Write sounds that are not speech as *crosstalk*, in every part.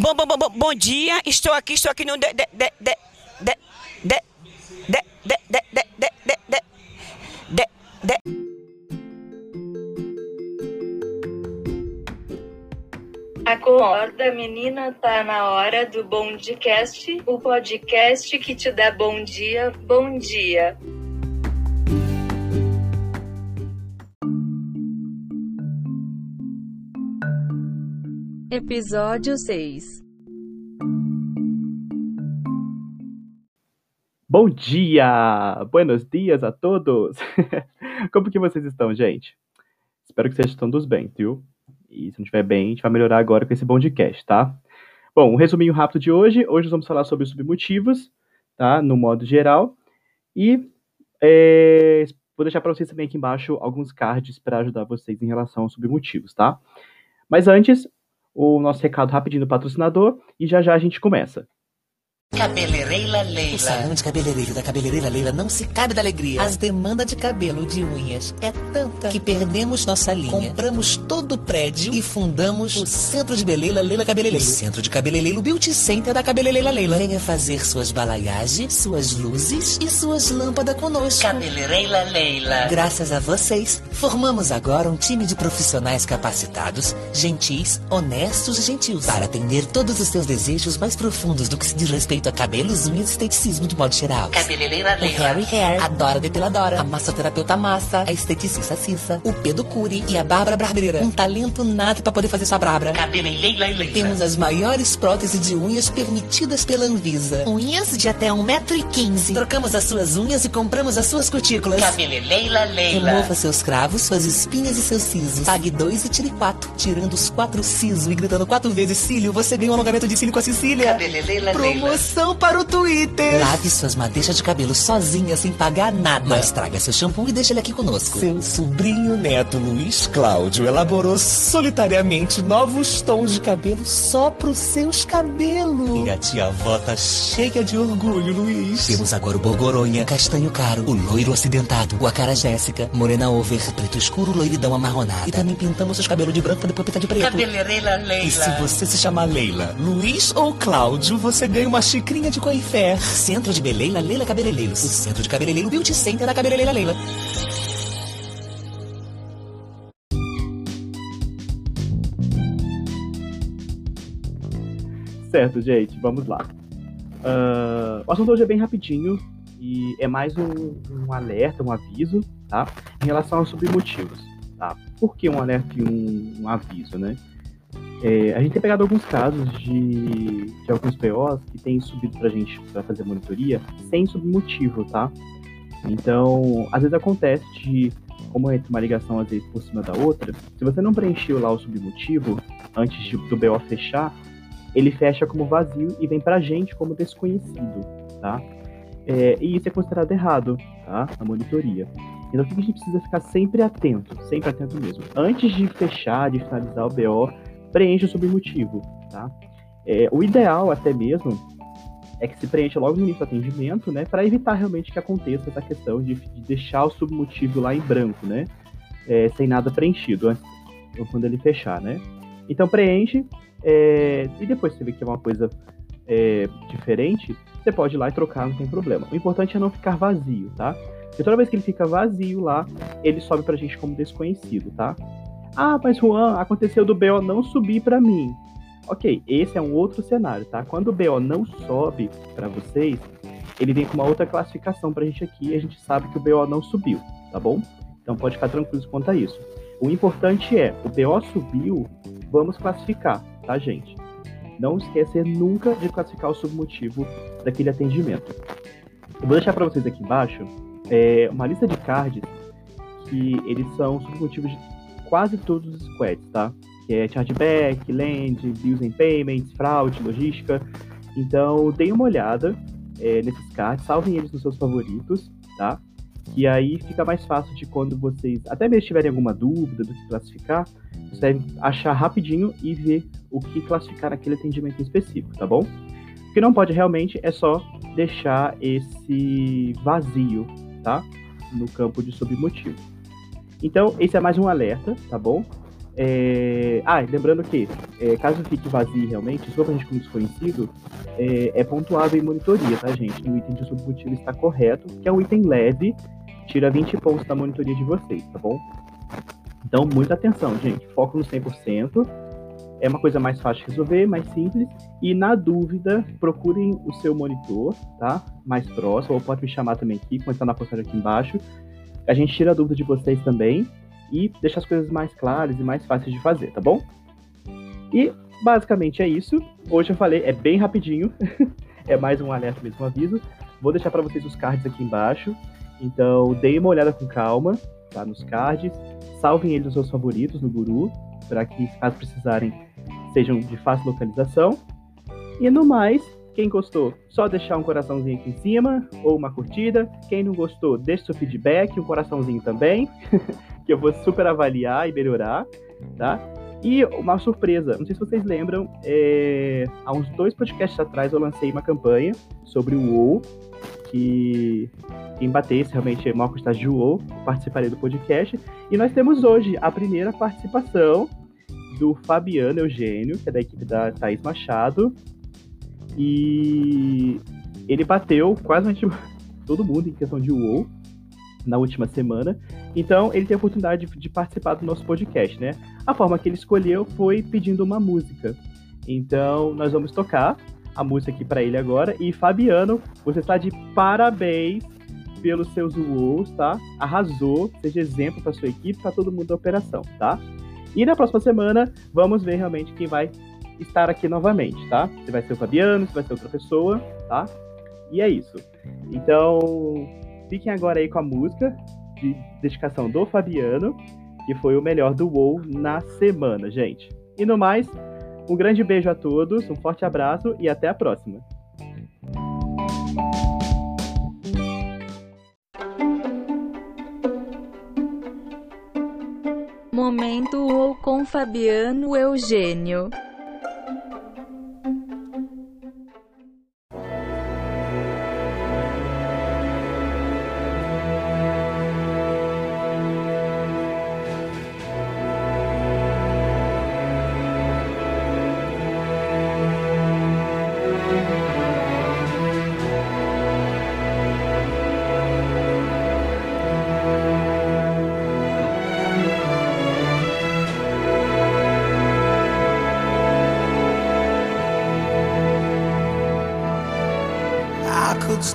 Bom, bom, bom, bom, bom dia, estou aqui, estou aqui no de, de, de, de, de, de, de, de, de, de, de, de, de, de. Acorda, menina, tá na hora do Bondcast, o podcast que te dá bom dia, bom dia. Episódio 6 Bom dia! Buenos dias a todos! *laughs* Como que vocês estão, gente? Espero que vocês estão todos bem, viu? E se não estiver bem, a gente vai melhorar agora com esse podcast, tá? Bom, um resuminho rápido de hoje. Hoje nós vamos falar sobre os submotivos, tá? No modo geral. E é, vou deixar para vocês também aqui embaixo alguns cards para ajudar vocês em relação aos submotivos, tá? Mas antes, o nosso recado rapidinho do patrocinador e já já a gente começa. Cabeleireira Leila. O salão de cabeleireiro da cabeleireira Leila não se cabe da alegria. As demandas de cabelo de unhas é tanta que perdemos nossa linha. Compramos todo o prédio e fundamos o Centro de Beleza Leila Cabeleireiro. O Centro de Cabeleireiro Beauty Center da Cabeleireira Leila. Venha fazer suas balaiagens, suas luzes e suas lâmpadas conosco. Cabeleireira Leila. Graças a vocês, formamos agora um time de profissionais capacitados, gentis, honestos e gentios para atender todos os seus desejos mais profundos do que se diz respeito a cabelos, unhas e esteticismo de modo geral. Cabeleireira O Leila. Harry Hair, a Dora Depiladora, a massoterapeuta Massa, a esteticista Cissa, o Pedro Cury e a Bárbara Barbeira. Um talento nato pra poder fazer sua brabra. Cabeleireira Leila. Temos as maiores próteses de unhas permitidas pela Anvisa. Unhas de até 1,15m. Trocamos as suas unhas e compramos as suas cutículas. Cabeleireira Leila. Remova seus cravos, suas espinhas e seus sisos. Pague dois e tire quatro. Tirando os quatro sisos e gritando quatro vezes cílio, você ganha um alongamento de cílio com a Cecília. Cabeleireira Leila. Promoção para o Twitter. Lave suas madeixas de cabelo sozinha, sem pagar nada. Mas traga seu shampoo e deixa ele aqui conosco. Seu sobrinho neto Luiz Cláudio elaborou solitariamente novos tons de cabelo só pros seus cabelos. E a tia avó tá cheia de orgulho, Luiz. Temos agora o Borgoronha, Castanho Caro, o Loiro Acidentado, o Acara Jéssica, Morena Over, Preto Escuro, Loiridão Amarronada. E também pintamos seus cabelos de branco pra depois pintar de preto. Cabeleireira Leila. E se você se chamar Leila, Luiz ou Cláudio, você ganha uma xicrinha de coifé. Centro de Beleila Leila Cabeleireiros. O Centro de Cabeleireiro Beauty Center da Cabeleireira Leila. Certo, gente, vamos lá. Ah, o assunto hoje é bem rapidinho e é mais um, um alerta, um aviso, tá? Em relação aos submotivos, tá? Por que um alerta e um, um aviso, né? É, a gente tem pegado alguns casos de, de alguns POs que têm subido pra gente para fazer monitoria sem submotivo, tá? Então, às vezes acontece de, como entra uma ligação às vezes por cima da outra, se você não preencheu lá o submotivo antes de- do BO fechar, ele fecha como vazio e vem pra gente como desconhecido, tá? É, e isso é considerado errado, tá? Na monitoria. Então, o que a gente precisa ficar sempre atento, sempre atento mesmo. Antes de fechar, de finalizar o BO, preencha o submotivo, tá? É, o ideal, até mesmo, é que se preencha logo no início do atendimento, né? Para evitar realmente que aconteça essa questão de, de deixar o submotivo lá em branco, né? É, sem nada preenchido antes, quando ele fechar, né? Então preenche é, e depois você vê que é uma coisa é, diferente, você pode ir lá e trocar, não tem problema. O importante é não ficar vazio, tá? Porque toda vez que ele fica vazio lá, ele sobe pra gente como desconhecido, tá? Ah, mas Juan, aconteceu do BO não subir pra mim. Ok, esse é um outro cenário, tá? Quando o BO não sobe pra vocês, ele vem com uma outra classificação pra gente aqui e a gente sabe que o BO não subiu, tá bom? Então pode ficar tranquilo quanto a isso. O importante é, o BO subiu, vamos classificar, tá, gente? Não esquecer nunca de classificar o submotivo daquele atendimento. Eu vou deixar para vocês aqui embaixo é, uma lista de cards que eles são submotivos de quase todos os squads, tá? Que é chargeback, land, bills and payments, fraude, logística. Então, deem uma olhada é, nesses cards, salvem eles nos seus favoritos, tá? E aí fica mais fácil de quando vocês, até mesmo tiverem alguma dúvida do que classificar, vocês devem achar rapidinho e ver o que classificar naquele atendimento específico, tá bom? O que não pode realmente é só deixar esse vazio, tá? No campo de submotivo. Então, esse é mais um alerta, tá bom? É... Ah, lembrando que, é, caso fique vazio realmente, sobre como desconhecido, é, é pontuado em monitoria, tá, gente? O item de submotivo está correto, que é um item leve, tira 20 pontos da monitoria de vocês, tá bom? Então, muita atenção, gente. Foco no 100%. É uma coisa mais fácil de resolver, mais simples. E na dúvida, procurem o seu monitor, tá? Mais próximo, ou pode me chamar também aqui, começar na postagem aqui embaixo. A gente tira a dúvida de vocês também e deixa as coisas mais claras e mais fáceis de fazer, tá bom? E basicamente é isso. Hoje eu falei, é bem rapidinho. *laughs* é mais um alerta mesmo, um aviso. Vou deixar para vocês os cards aqui embaixo. Então, deem uma olhada com calma, tá? Nos cards. Salvem eles nos seus favoritos no Guru, para que, caso precisarem, sejam de fácil localização. E no mais, quem gostou, só deixar um coraçãozinho aqui em cima, ou uma curtida. Quem não gostou, deixe seu feedback, um coraçãozinho também, *laughs* que eu vou super avaliar e melhorar, tá? E uma surpresa, não sei se vocês lembram, é... há uns dois podcasts atrás eu lancei uma campanha sobre o WoW, que quem batesse realmente quantidade de WoW participaria do podcast. E nós temos hoje a primeira participação do Fabiano Eugênio, que é da equipe da Thaís Machado. E ele bateu quase *laughs* todo mundo em questão de WoW na última semana. Então, ele tem a oportunidade de, participar do nosso podcast, né? A forma que ele escolheu foi pedindo uma música. Então, nós vamos tocar a música aqui para ele agora. E Fabiano, você está de parabéns pelos seus WoWs, tá? Arrasou, seja exemplo para sua equipe, para todo mundo da operação, tá? E na próxima semana, vamos ver realmente quem vai estar aqui novamente, tá? Se vai ser o Fabiano, se vai ser outra pessoa, tá? E é isso. Então, fiquem agora aí com a música de dedicação do Fabiano, que foi o melhor do WoW na semana, gente. E no mais, um grande beijo a todos, um forte abraço e até a próxima. Momento ou com Fabiano Eugênio.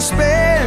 space